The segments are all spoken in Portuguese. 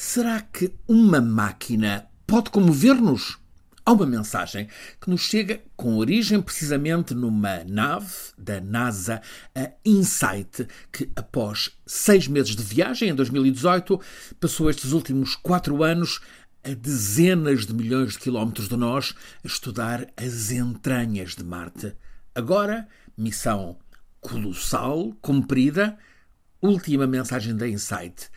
Será que uma máquina pode comover-nos? Há uma mensagem que nos chega com origem precisamente numa nave da NASA, a InSight, que após seis meses de viagem, em 2018, passou estes últimos quatro anos a dezenas de milhões de quilómetros de nós a estudar as entranhas de Marte. Agora, missão colossal, cumprida, última mensagem da InSight.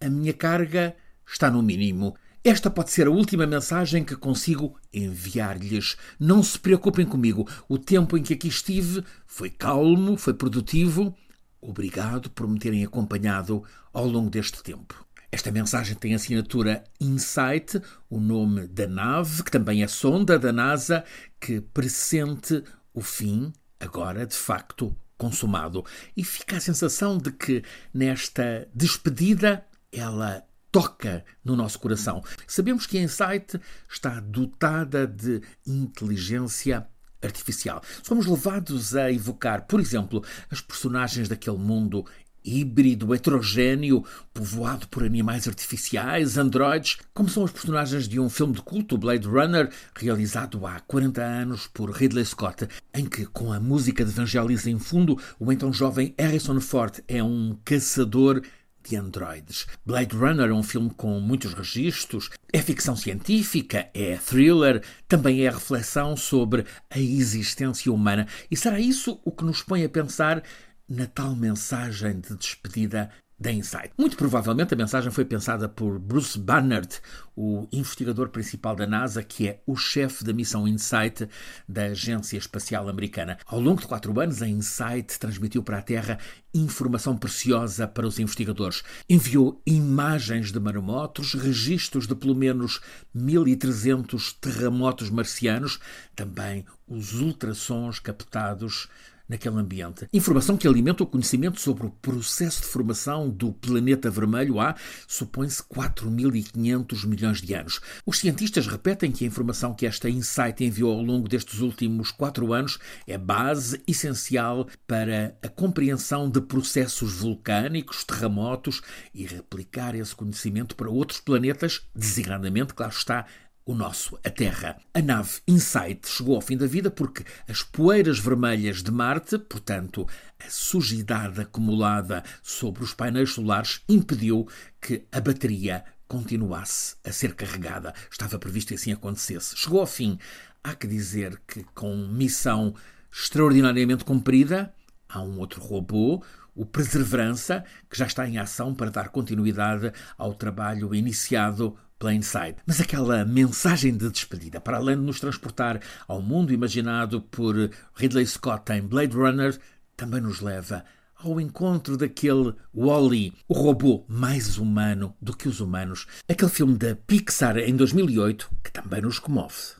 A minha carga está no mínimo. Esta pode ser a última mensagem que consigo enviar-lhes. Não se preocupem comigo. O tempo em que aqui estive foi calmo, foi produtivo. Obrigado por me terem acompanhado ao longo deste tempo. Esta mensagem tem assinatura Insight, o nome da nave, que também é sonda da NASA, que pressente o fim, agora de facto consumado. E fica a sensação de que nesta despedida ela toca no nosso coração. Sabemos que a Insight está dotada de inteligência artificial. Somos levados a evocar, por exemplo, as personagens daquele mundo híbrido, heterogêneo, povoado por animais artificiais, androides, como são os personagens de um filme de culto, Blade Runner, realizado há 40 anos por Ridley Scott, em que, com a música de Vangelis em fundo, o então jovem Harrison Ford é um caçador de androides. Blade Runner é um filme com muitos registros, é ficção científica, é thriller, também é reflexão sobre a existência humana. E será isso o que nos põe a pensar na tal mensagem de despedida da Insight. Muito provavelmente a mensagem foi pensada por Bruce Barnard, o investigador principal da NASA, que é o chefe da missão Insight da Agência Espacial Americana. Ao longo de quatro anos, a Insight transmitiu para a Terra informação preciosa para os investigadores. Enviou imagens de maremotos, registros de pelo menos 1.300 terremotos marcianos, também os ultrassons captados naquele ambiente. Informação que alimenta o conhecimento sobre o processo de formação do planeta vermelho há, supõe-se, 4.500 milhões de anos. Os cientistas repetem que a informação que esta Insight enviou ao longo destes últimos quatro anos é base essencial para a compreensão de processos vulcânicos, terremotos e replicar esse conhecimento para outros planetas, designadamente, claro está, o nosso, a Terra. A nave Insight chegou ao fim da vida porque as poeiras vermelhas de Marte, portanto, a sujidade acumulada sobre os painéis solares, impediu que a bateria continuasse a ser carregada. Estava previsto que assim acontecesse. Chegou ao fim. Há que dizer que, com missão extraordinariamente cumprida, há um outro robô, o Perseverança, que já está em ação para dar continuidade ao trabalho iniciado Plainside. Mas aquela mensagem de despedida, para além de nos transportar ao mundo imaginado por Ridley Scott em Blade Runner, também nos leva ao encontro daquele Wally, o robô mais humano do que os humanos, aquele filme da Pixar em 2008 que também nos comove.